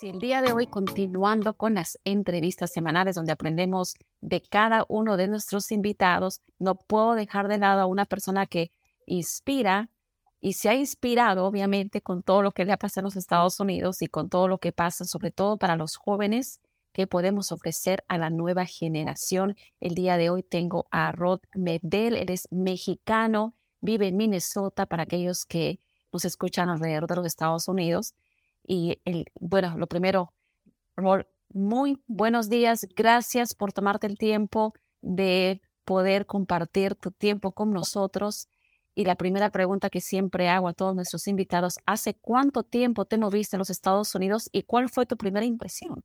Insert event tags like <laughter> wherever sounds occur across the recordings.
Si el día de hoy continuando con las entrevistas semanales donde aprendemos de cada uno de nuestros invitados, no puedo dejar de lado a una persona que inspira y se ha inspirado obviamente con todo lo que le ha pasado en los Estados Unidos y con todo lo que pasa, sobre todo para los jóvenes que podemos ofrecer a la nueva generación. El día de hoy tengo a Rod Medel, él es mexicano, vive en Minnesota para aquellos que nos escuchan alrededor de los Estados Unidos. Y el, bueno, lo primero, muy buenos días. Gracias por tomarte el tiempo de poder compartir tu tiempo con nosotros. Y la primera pregunta que siempre hago a todos nuestros invitados, ¿hace cuánto tiempo te moviste en los Estados Unidos y cuál fue tu primera impresión?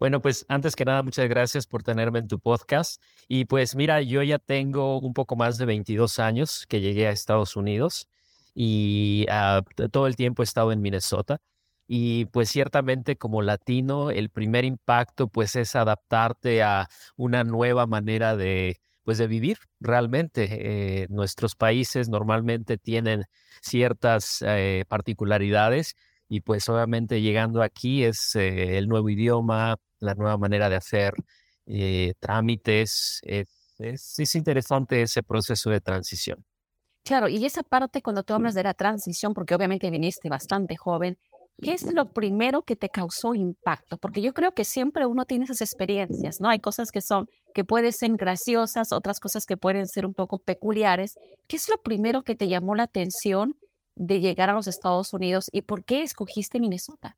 Bueno, pues antes que nada, muchas gracias por tenerme en tu podcast. Y pues mira, yo ya tengo un poco más de 22 años que llegué a Estados Unidos y ah, todo el tiempo he estado en Minnesota. Y pues ciertamente como latino, el primer impacto pues es adaptarte a una nueva manera de, pues de vivir realmente. Eh, nuestros países normalmente tienen ciertas eh, particularidades y pues obviamente llegando aquí es eh, el nuevo idioma, la nueva manera de hacer trámites. Es, es, interesante ese proceso de transición. Claro, y esa parte cuando tú hablas de la transición, porque obviamente viniste bastante joven, ¿qué es lo primero que te causó impacto? Porque yo creo que siempre uno tiene esas experiencias, ¿no? Hay cosas que son, que pueden ser graciosas, otras cosas que pueden ser un poco peculiares. ¿Qué es lo primero que te llamó la atención de llegar a los Estados Unidos y por qué escogiste Minnesota?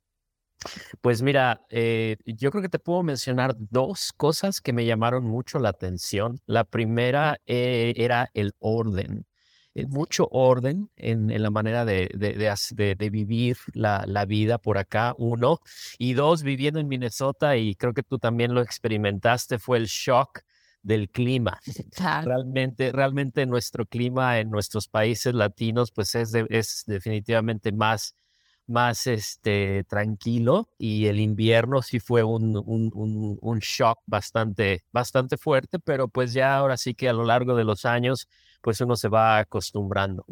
Pues mira, eh, yo creo que te puedo mencionar dos cosas que me llamaron mucho la atención. La primera eh, era el orden. Eh, mucho orden en, la manera de, de, vivir la, la, vida por acá, uno. Y dos, viviendo en Minnesota, y creo que tú también lo experimentaste, fue el shock del clima. <laughs> <laughs> Realmente, realmente nuestro clima en nuestros países latinos, pues es, es definitivamente más, más este, tranquilo y el invierno sí fue un, un, un, un, shock bastante, bastante fuerte, pero pues ya ahora sí que a lo largo de los años pues uno se va acostumbrando.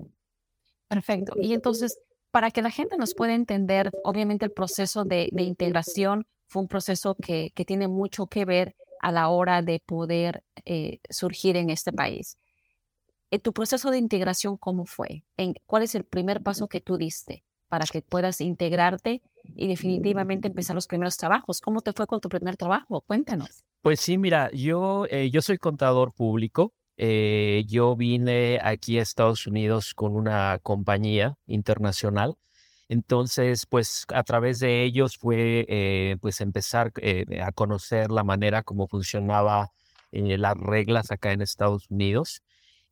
Perfecto. Y entonces, para que la gente nos pueda entender, obviamente el proceso de, integración fue un proceso que, que, tiene mucho que ver a la hora de poder eh, surgir en este país. ¿En ¿Tu proceso de integración cómo fue? ¿En, ¿Cuál es el primer paso que tú diste para que puedas integrarte y definitivamente empezar los primeros trabajos? ¿Cómo te fue con tu primer trabajo? Cuéntanos. Pues sí, mira, yo, eh, yo soy contador público. Eh, yo vine aquí a Estados Unidos con una compañía internacional. Entonces, pues a través de ellos fue eh, pues empezar eh, a conocer la manera como funcionaba las reglas acá en Estados Unidos.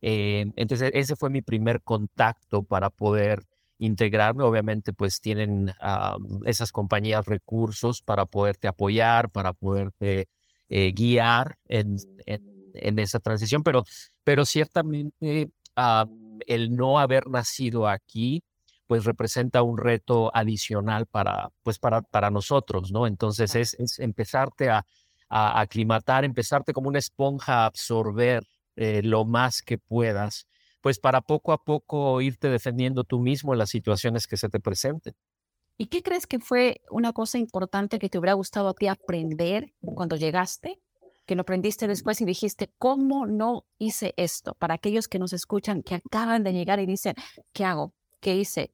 entonces, ese fue mi primer contacto para poder integrarme. Obviamente, pues tienen ah, esas compañías recursos para poderte apoyar, para poderte guiar en, en en esa transición, pero, pero ciertamente ah, el no haber nacido aquí, pues representa un reto adicional para, pues para, para nosotros, ¿no? Entonces es, empezarte a, a, aclimatar, empezarte como una esponja a absorber eh, lo más que puedas, pues para poco a poco irte defendiendo tú mismo en las situaciones que se te presenten. ¿Y qué crees que fue una cosa importante que te hubiera gustado a ti aprender cuando llegaste que lo aprendiste después y dijiste, ¿cómo no hice esto? Para aquellos que nos escuchan, que acaban de llegar y dicen, ¿qué hago? ¿Qué hice?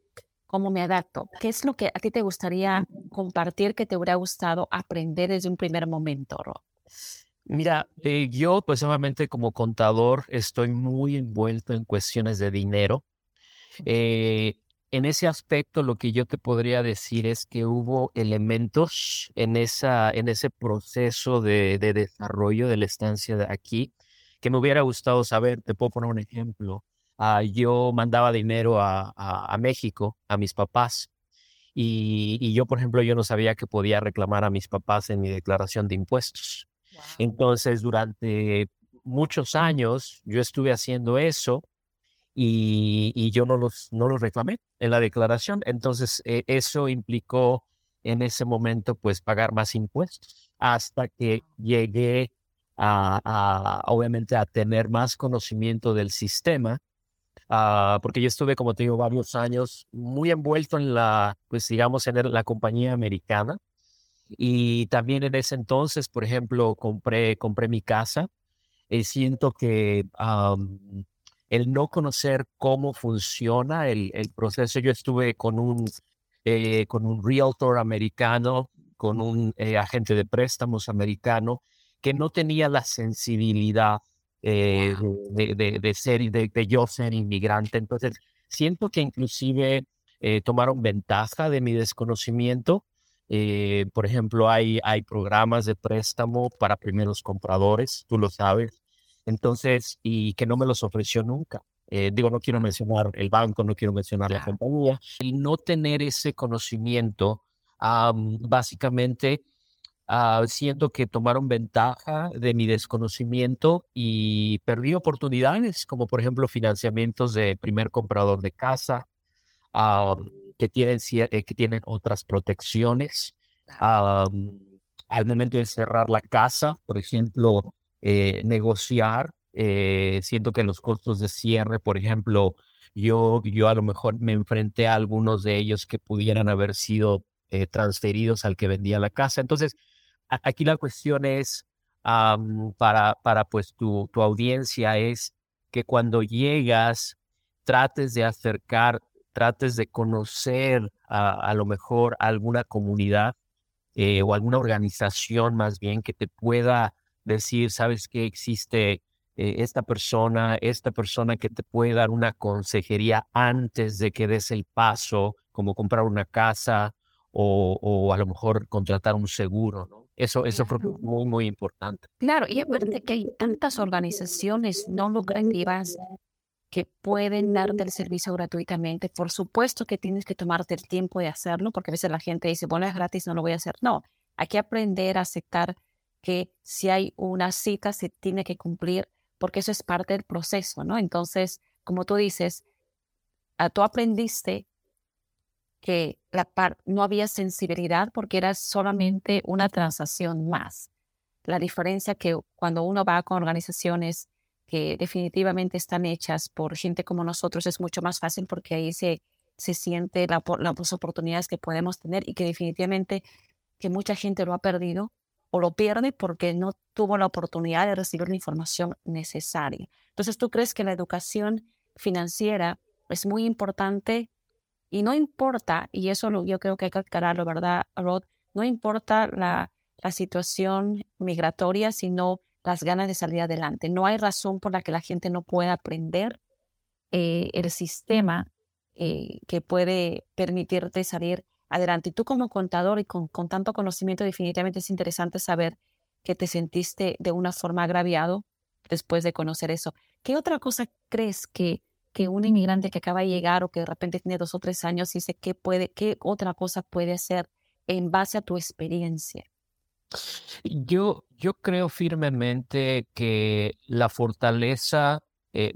¿Cómo me adapto? ¿Qué es lo que a ti te gustaría compartir que te hubiera gustado aprender desde un primer momento, Ro? Mira, eh, yo pues obviamente como contador estoy muy envuelto en cuestiones de dinero. Eh, en ese aspecto lo que yo te podría decir es que hubo elementos en, esa, en ese proceso de, desarrollo de la estancia de aquí que me hubiera gustado saber. Te puedo poner un ejemplo. Ah, yo mandaba dinero a, a, México, a mis papás, y, y, yo, por ejemplo, yo no sabía que podía reclamar a mis papás en mi declaración de impuestos. Entonces, durante muchos años yo estuve haciendo eso y, yo no los, no los reclamé en la declaración. Entonces, eh, eso implicó en ese momento, pues, pagar más impuestos hasta que llegué a, obviamente, a tener más conocimiento del sistema. Ah, porque yo estuve, como te digo, varios años muy envuelto en la, pues digamos, en la compañía americana. Y también en ese entonces, por ejemplo, compré, compré mi casa. Y siento que el no conocer cómo funciona el, el proceso. Yo estuve con un, eh, con un realtor americano, con un eh, agente de préstamos americano, que no tenía la sensibilidad eh, de, de, de, ser, de, de, yo ser inmigrante. Entonces, siento que inclusive tomaron ventaja de mi desconocimiento. por ejemplo, hay, hay programas de préstamo para primeros compradores, tú lo sabes. Entonces, y que no me los ofreció nunca. Eh, digo, no quiero mencionar el banco, no quiero mencionar la compañía. El no tener ese conocimiento, básicamente, uh, siento que tomaron ventaja de mi desconocimiento y perdí oportunidades, como por ejemplo financiamientos de primer comprador de casa, que, tienen, eh, que tienen otras protecciones. al momento de cerrar la casa, por ejemplo, eh, negociar. Eh, siento que los costos de cierre, por ejemplo, yo, yo a lo mejor me enfrenté a algunos de ellos que pudieran haber sido eh, transferidos al que vendía la casa. Entonces, aquí la cuestión es para, para pues tu, tu audiencia es que cuando llegas trates de acercar, trates de conocer a, a lo mejor alguna comunidad o alguna organización más bien que te pueda decir, sabes que existe eh, esta persona, esta persona que te puede dar una consejería antes de que des el paso, como comprar una casa o, a lo mejor contratar un seguro, ¿no? Eso, eso fue muy, muy importante. Claro, y aparte que hay tantas organizaciones no lucrativas que pueden darte el servicio gratuitamente. Por supuesto que tienes que tomarte el tiempo de hacerlo, porque a veces la gente dice, bueno, es gratis, no lo voy a hacer. No, hay que aprender a aceptar que si hay una cita se tiene que cumplir porque eso es parte del proceso, ¿no? Entonces, como tú dices, ah, tú aprendiste que la no había sensibilidad porque era solamente una transacción más. La diferencia que cuando uno va con organizaciones que definitivamente están hechas por gente como nosotros es mucho más fácil porque ahí se, se siente la, las oportunidades que podemos tener y que definitivamente que mucha gente lo ha perdido o lo pierde porque no tuvo la oportunidad de recibir la información necesaria. Entonces, ¿tú crees que la educación financiera es muy importante? Y no importa, y eso yo creo que hay que aclararlo, ¿verdad, Rod? No importa la, la situación migratoria, sino las ganas de salir adelante. No hay razón por la que la gente no pueda aprender eh, el sistema eh, que puede permitirte salir adelante. Y tú como contador y con, tanto conocimiento, definitivamente es interesante saber que te sentiste de una forma agraviado después de conocer eso. ¿Qué otra cosa crees que, que un inmigrante que acaba de llegar o que de repente tiene dos o tres años dice que puede, qué otra cosa puede hacer en base a tu experiencia? Yo, yo creo firmemente que la fortaleza, eh,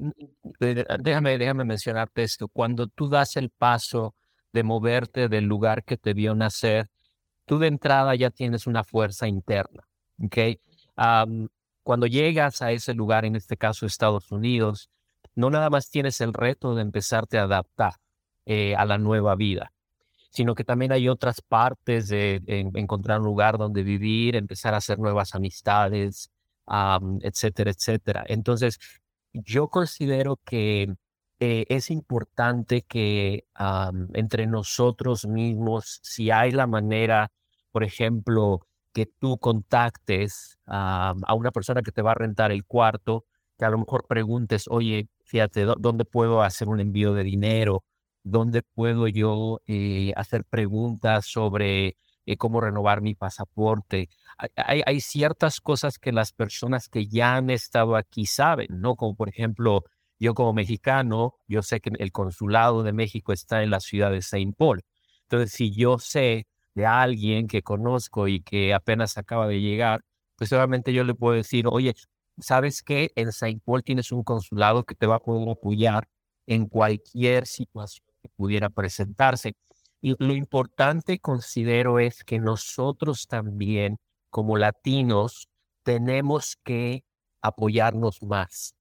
déjame, déjame mencionarte esto, cuando tú das el paso de moverte del lugar que te vio nacer, tú de entrada ya tienes una fuerza interna. ¿okay? cuando llegas a ese lugar, en este caso Estados Unidos, no nada más tienes el reto de empezarte a adaptar eh, a la nueva vida, sino que también hay otras partes de, encontrar un lugar donde vivir, empezar a hacer nuevas amistades, etcétera, etcétera. Entonces, yo considero que eh, es importante que entre nosotros mismos, si hay la manera, por ejemplo, que tú contactes a una persona que te va a rentar el cuarto, que a lo mejor preguntes, oye, fíjate, ¿dónde puedo hacer un envío de dinero? ¿Dónde puedo yo eh, hacer preguntas sobre eh, cómo renovar mi pasaporte? Hay, hay, ciertas cosas que las personas que ya han estado aquí saben, ¿no? Como por ejemplo, yo como mexicano, yo sé que el consulado de México está en la ciudad de Saint Paul. Entonces, si yo sé de alguien que conozco y que apenas acaba de llegar, pues obviamente yo le puedo decir, oye, ¿sabes que En Saint Paul tienes un consulado que te va a poder apoyar en cualquier situación que pudiera presentarse. Y lo importante considero es que nosotros también, como latinos, tenemos que apoyarnos más.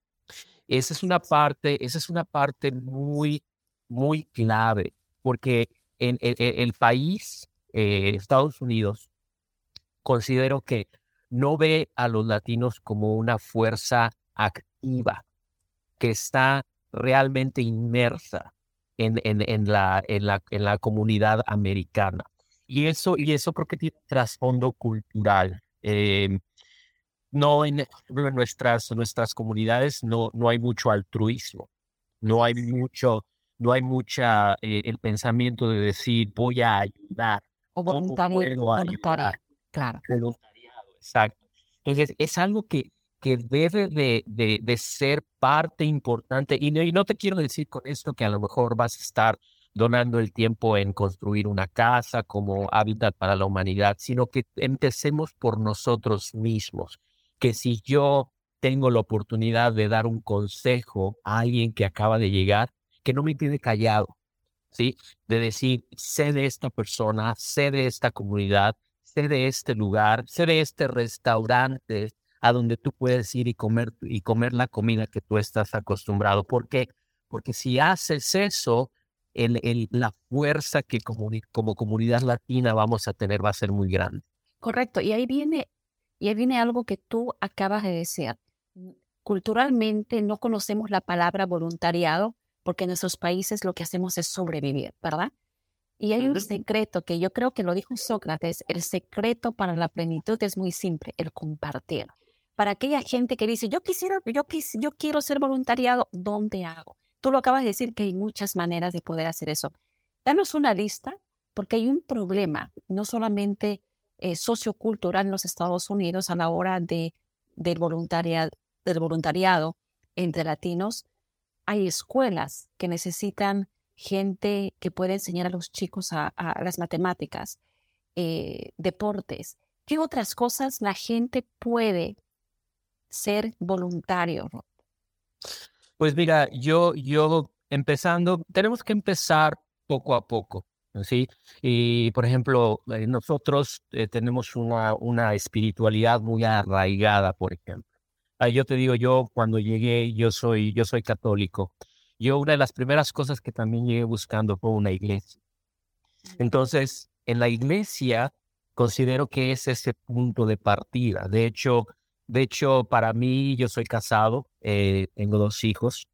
Esa es una parte, esa es una parte muy, muy clave, porque en, el país, eh, Estados Unidos, considero que no ve a los latinos como una fuerza activa que está realmente inmersa en, en, la, la, la comunidad americana. Y eso, y eso creo que tiene trasfondo cultural. Em, no en, nuestras, nuestras comunidades no, no hay mucho altruismo, no hay mucho, no hay mucha eh, el pensamiento de decir voy a ayudar. O voluntariado, claro. Voluntariado, exacto. Entonces es algo que, que debe de, de, ser parte importante. Y no, y no te quiero decir con esto que a lo mejor vas a estar donando el tiempo en construir una casa como hábitat para la humanidad, sino que empecemos por nosotros mismos. Que si yo tengo la oportunidad de dar un consejo a alguien que acaba de llegar, que no me quede callado, ¿sí? De decir, sé de esta persona, sé de esta comunidad, sé de este lugar, sé de este restaurante, a donde tú puedes ir y comer, y comer la comida que tú estás acostumbrado. ¿Por qué? Porque si haces eso, el, el, la fuerza que como, como comunidad latina vamos a tener va a ser muy grande. Correcto. Y ahí viene, y ahí viene algo que tú acabas de decir. Culturalmente no conocemos la palabra voluntariado porque en nuestros países lo que hacemos es sobrevivir, ¿verdad? Y hay un secreto que yo creo que lo dijo Sócrates, el secreto para la plenitud es muy simple, el compartir para aquella gente que dice, yo quisiera, yo, yo quiero ser voluntariado, ¿dónde hago? Tú lo acabas de decir que hay muchas maneras de poder hacer eso. Danos una lista, porque hay un problema, no solamente eh, sociocultural en los Estados Unidos a la hora de, del, voluntariado, del voluntariado entre latinos. Hay escuelas que necesitan gente que pueda enseñar a los chicos a, las matemáticas, eh, deportes. ¿Qué otras cosas la gente puede ser voluntario? Pues mira, yo, yo empezando, tenemos que empezar poco a poco. ¿Sí? Y por ejemplo, eh, nosotros eh, tenemos una, una espiritualidad muy arraigada, por ejemplo. yo te digo, yo cuando llegué, yo soy, yo soy católico. Yo una de las primeras cosas que también llegué buscando fue una iglesia. Entonces, en la iglesia considero que es ese punto de partida. De hecho, de hecho, para mí, yo soy casado, eh, tengo dos hijos,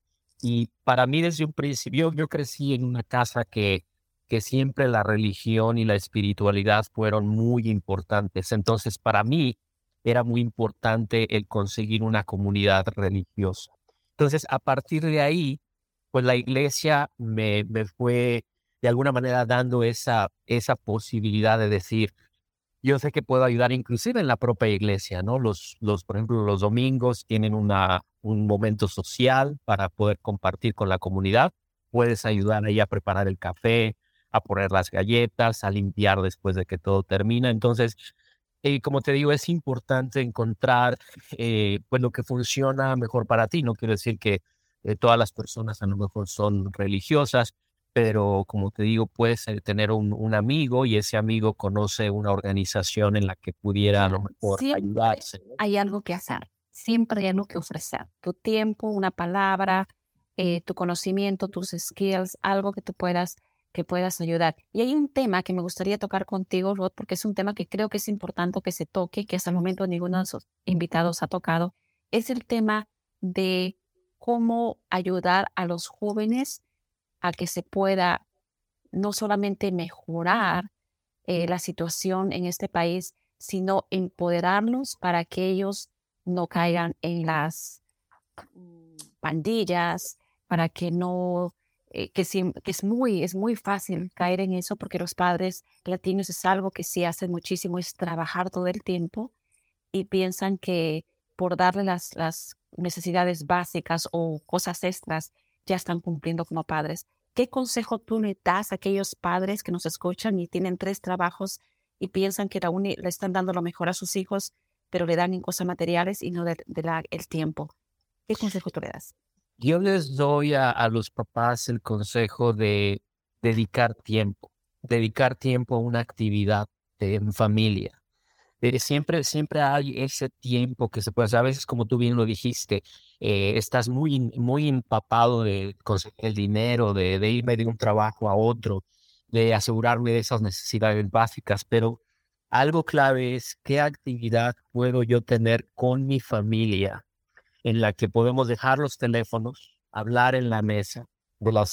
y para mí desde un principio, yo crecí en una casa que, que siempre la religión y la espiritualidad fueron muy importantes. Entonces, para mí era muy importante el conseguir una comunidad religiosa. Entonces, a partir de ahí, pues la iglesia me, me fue de alguna manera dando esa, esa posibilidad de decir, yo sé que puedo ayudar inclusive en la propia iglesia, ¿no? Los, los, por ejemplo, los domingos tienen una, un momento social para poder compartir con la comunidad. Puedes ayudar ahí a preparar el café, a poner las galletas, a limpiar después de que todo termina. Entonces, eh, como te digo, es importante encontrar eh, pues lo que funciona mejor para ti. No quiero decir que eh, todas las personas a lo mejor son religiosas, pero como te digo, puedes tener un, amigo y ese amigo conoce una organización en la que pudiera a lo mejor ayudarse. Hay algo que hacer, siempre hay algo que ofrecer. Tu tiempo, una palabra, eh, tu conocimiento, tus skills, algo que te puedas que puedas ayudar. Y hay un tema que me gustaría tocar contigo, Rod, porque es un tema que creo que es importante que se toque, que hasta el momento ninguno de los invitados ha tocado, es el tema de cómo ayudar a los jóvenes a que se pueda no solamente mejorar eh, la situación en este país, sino empoderarlos para que ellos no caigan en las mm, pandillas, para que no, eh, que, que, es, muy, es muy fácil caer en eso porque los padres latinos es algo que sí hacen muchísimo, es trabajar todo el tiempo y piensan que por darle las, las necesidades básicas o cosas extras, ya están cumpliendo como padres. ¿Qué consejo tú le das a aquellos padres que nos escuchan y tienen tres trabajos y piensan que la le están dando lo mejor a sus hijos, pero le dan en cosas materiales y no de, el tiempo. ¿Qué consejo tú le das? Yo les doy a, los papás el consejo de dedicar tiempo, dedicar tiempo a una actividad en familia. siempre, siempre hay ese tiempo que se puede hacer. A veces, como tú bien lo dijiste, eh, estás muy, muy empapado de conseguir el dinero, de, de irme de un trabajo a otro, de asegurarme de esas necesidades básicas, pero algo clave es qué actividad puedo yo tener con mi familia en la que podemos dejar los teléfonos, hablar en la mesa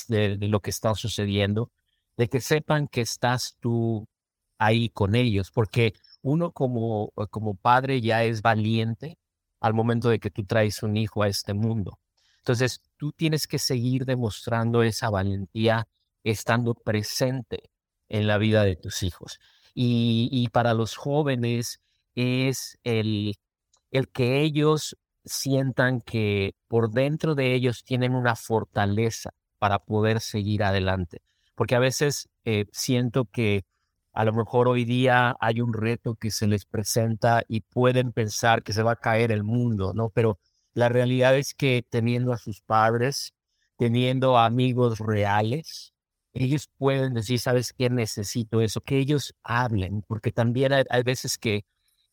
de, lo que está sucediendo, de que sepan que estás tú ahí con ellos, porque uno como, como padre ya es valiente al momento de que tú traes un hijo a este mundo. Entonces, tú tienes que seguir demostrando esa valentía estando presente en la vida de tus hijos. Y, para los jóvenes es el, el que ellos sientan que por dentro de ellos tienen una fortaleza para poder seguir adelante. Porque a veces eh, siento que a lo mejor hoy día hay un reto que se les presenta y pueden pensar que se va a caer el mundo, ¿no? Pero la realidad es que teniendo a sus padres, teniendo amigos reales, ellos pueden decir, ¿sabes qué? Necesito eso, que ellos hablen, porque también hay, veces que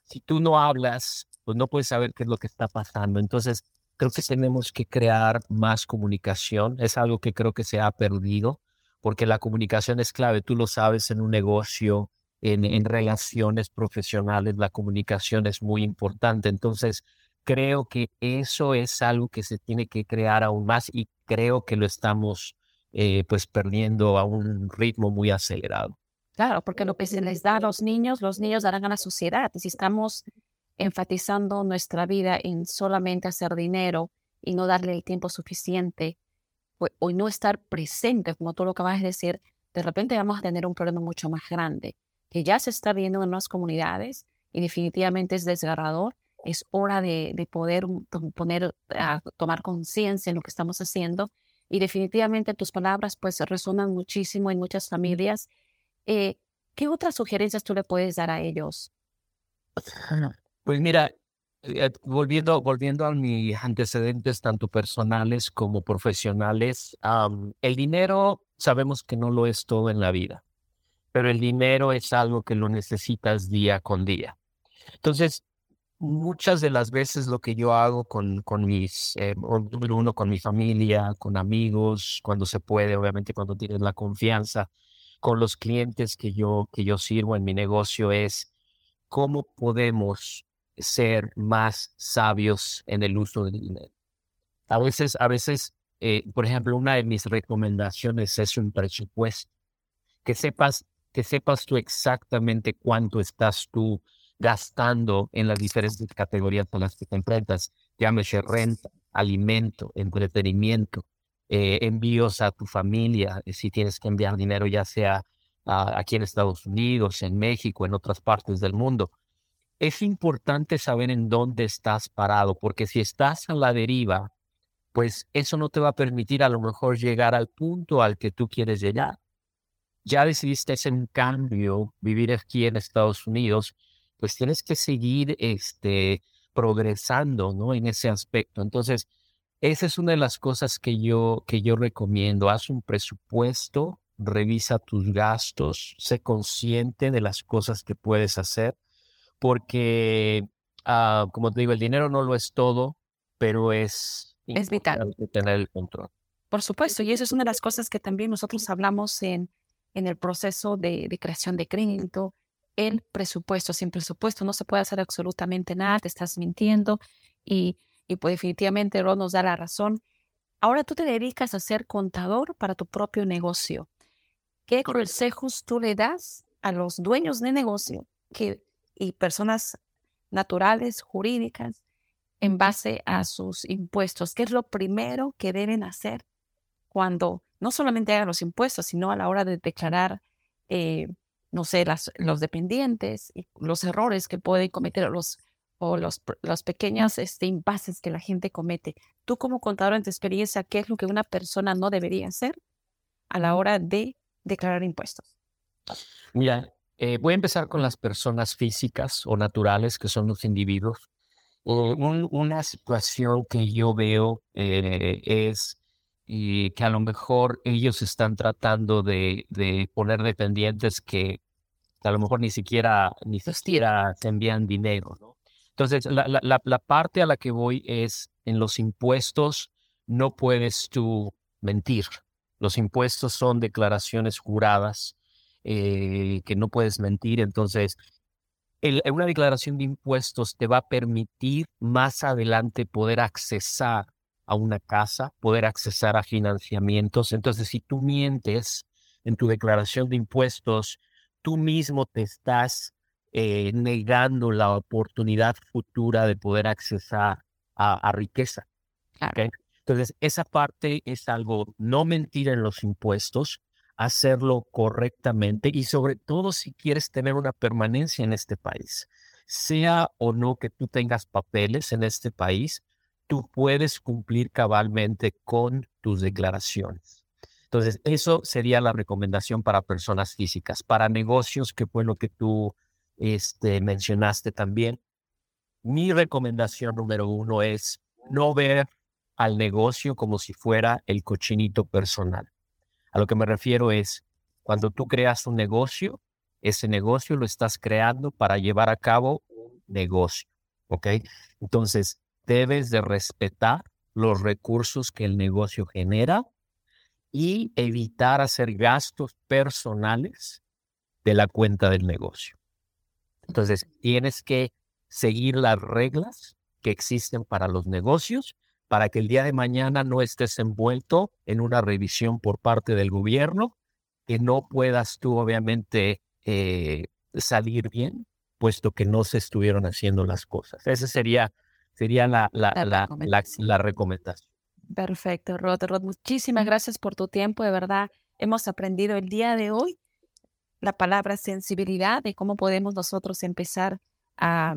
si tú no hablas, pues no puedes saber qué es lo que está pasando. Entonces, creo que tenemos que crear más comunicación. Es algo que creo que se ha perdido, porque la comunicación es clave. Tú lo sabes en un negocio, en, en relaciones profesionales, la comunicación es muy importante. Entonces, creo que eso es algo que se tiene que crear aún más y creo que lo estamos eh, pues perdiendo a un ritmo muy acelerado. Claro, porque lo que se les da a los niños, los niños darán a la sociedad. Si estamos enfatizando nuestra vida en solamente hacer dinero y no darle el tiempo suficiente pues, o no estar presente, como tú lo acabas de decir, de repente vamos a tener un problema mucho más grande, que ya se está viendo en las comunidades y definitivamente es desgarrador. Es hora de, de poder poner, a tomar conciencia en lo que estamos haciendo y definitivamente tus palabras pues resuenan muchísimo en muchas familias. Eh, ¿Qué otras sugerencias tú le puedes dar a ellos? Pues mira, eh, volviendo, volviendo a mis antecedentes, tanto personales como profesionales, el dinero sabemos que no lo es todo en la vida, pero el dinero es algo que lo necesitas día con día. Entonces, muchas de las veces lo que yo hago con, con mis, eh, número uno, con mi familia, con amigos, cuando se puede, obviamente cuando tienes la confianza, con los clientes que yo, que yo sirvo en mi negocio es cómo podemos ser más sabios en el uso del dinero. A veces, a veces, eh, por ejemplo, una de mis recomendaciones es un presupuesto, que sepas, que sepas tú exactamente cuánto estás tú gastando en las diferentes categorías con las que te enfrentas, llámese renta, alimento, entretenimiento, eh, envíos a tu familia, eh, si tienes que enviar dinero ya sea aquí en Estados Unidos, en México, en otras partes del mundo. Es importante saber en dónde estás parado, porque si estás a la deriva, pues eso no te va a permitir a lo mejor llegar al punto al que tú quieres llegar. Ya decidiste un cambio, vivir aquí en Estados Unidos, pues tienes que seguir este, progresando, ¿no? En ese aspecto. Entonces, esa es una de las cosas que yo, que yo recomiendo. Haz un presupuesto, revisa tus gastos, sé consciente de las cosas que puedes hacer, porque, ah, como te digo, el dinero no lo es todo, pero es, es vital tener el control. Por supuesto, y eso es una de las cosas que también nosotros hablamos en, en el proceso de, de creación de crédito, el presupuesto. Sin presupuesto no se puede hacer absolutamente nada, te estás mintiendo y, y pues definitivamente Ron nos da la razón. Ahora tú te dedicas a ser contador para tu propio negocio. ¿Qué consejos tú le das a los dueños de negocio que, y personas naturales, jurídicas, en base a sus impuestos? ¿Qué es lo primero que deben hacer cuando no solamente hagan los impuestos, sino a la hora de declarar eh, no sé, las, los dependientes y los errores que pueden cometer los, o los, los pequeños este, impases que la gente comete. Tú como contador en tu experiencia, ¿qué es lo que una persona no debería hacer a la hora de declarar impuestos? Mira, Eh, voy a empezar con las personas físicas o naturales, que son los individuos. una situación que yo veo es que a lo mejor ellos están tratando de, de poner dependientes que a lo mejor ni siquiera, ni siquiera te envían dinero, ¿no? Entonces, la, la, la, parte a la que voy es en los impuestos, no puedes tú mentir. Los impuestos son declaraciones juradas eh, que no puedes mentir. Entonces, una declaración de impuestos te va a permitir más adelante poder accesar a una casa, poder accesar a financiamientos. Entonces, si tú mientes en tu declaración de impuestos, tú mismo te estás eh, negando la oportunidad futura de poder accesar a, riqueza. Entonces, esa parte es algo, no mentir en los impuestos, hacerlo correctamente y sobre todo si quieres tener una permanencia en este país, sea o no que tú tengas papeles en este país, tú puedes cumplir cabalmente con tus declaraciones. Entonces, eso sería la recomendación para personas físicas. Para negocios, que fue lo que tú este, mencionaste también, mi recomendación número uno es no ver al negocio como si fuera el cochinito personal. A lo que me refiero es, cuando tú creas un negocio, ese negocio lo estás creando para llevar a cabo un negocio, ¿ok? Entonces, debes de respetar los recursos que el negocio genera y evitar hacer gastos personales de la cuenta del negocio. Entonces, tienes que seguir las reglas que existen para los negocios para que el día de mañana no estés envuelto en una revisión por parte del gobierno, que no puedas tú obviamente eh, salir bien, puesto que no se estuvieron haciendo las cosas. Esa sería, sería la, la, la, la recomendación. Perfecto, Rod. Rod, muchísimas gracias por tu tiempo. De verdad, hemos aprendido el día de hoy la palabra sensibilidad de cómo podemos nosotros empezar a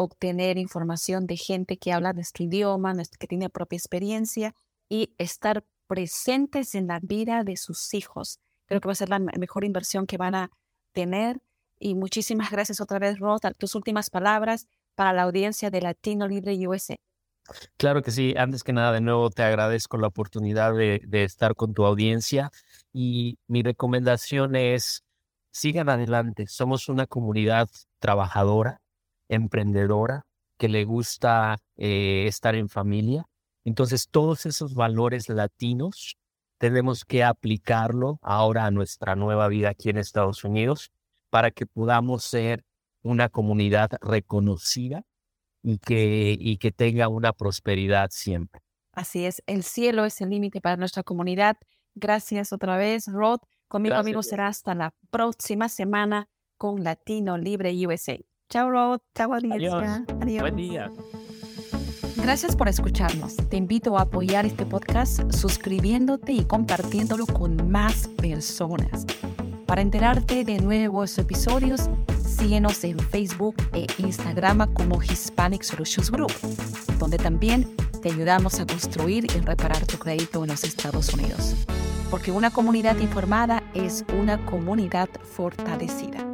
obtener información de gente que habla nuestro idioma, que tiene propia experiencia y estar presentes en la vida de sus hijos. Creo que va a ser la mejor inversión que van a tener. Y muchísimas gracias otra vez, Rod. Tus últimas palabras para la audiencia de Latino Libre USA. Claro que sí. Antes que nada, de nuevo te agradezco la oportunidad de, estar con tu audiencia y mi recomendación es sigan adelante. Somos una comunidad trabajadora, emprendedora, que le gusta eh, estar en familia. Entonces, todos esos valores latinos tenemos que aplicarlo ahora a nuestra nueva vida aquí en Estados Unidos para que podamos ser una comunidad reconocida y que, y que tenga una prosperidad siempre. Así es, el cielo es el límite para nuestra comunidad. Gracias otra vez, Rod. Conmigo, amigo, será hasta la próxima semana con Latino Libre USA. Chao, Rod. Chao, audiencia. Adiós. Buen día. Gracias por escucharnos. Te invito a apoyar este podcast suscribiéndote y compartiéndolo con más personas. Para enterarte de nuevos episodios, síguenos en Facebook e Instagram como Hispanic Solutions Group, donde también te ayudamos a construir y reparar tu crédito en los Estados Unidos. Porque una comunidad informada es una comunidad fortalecida.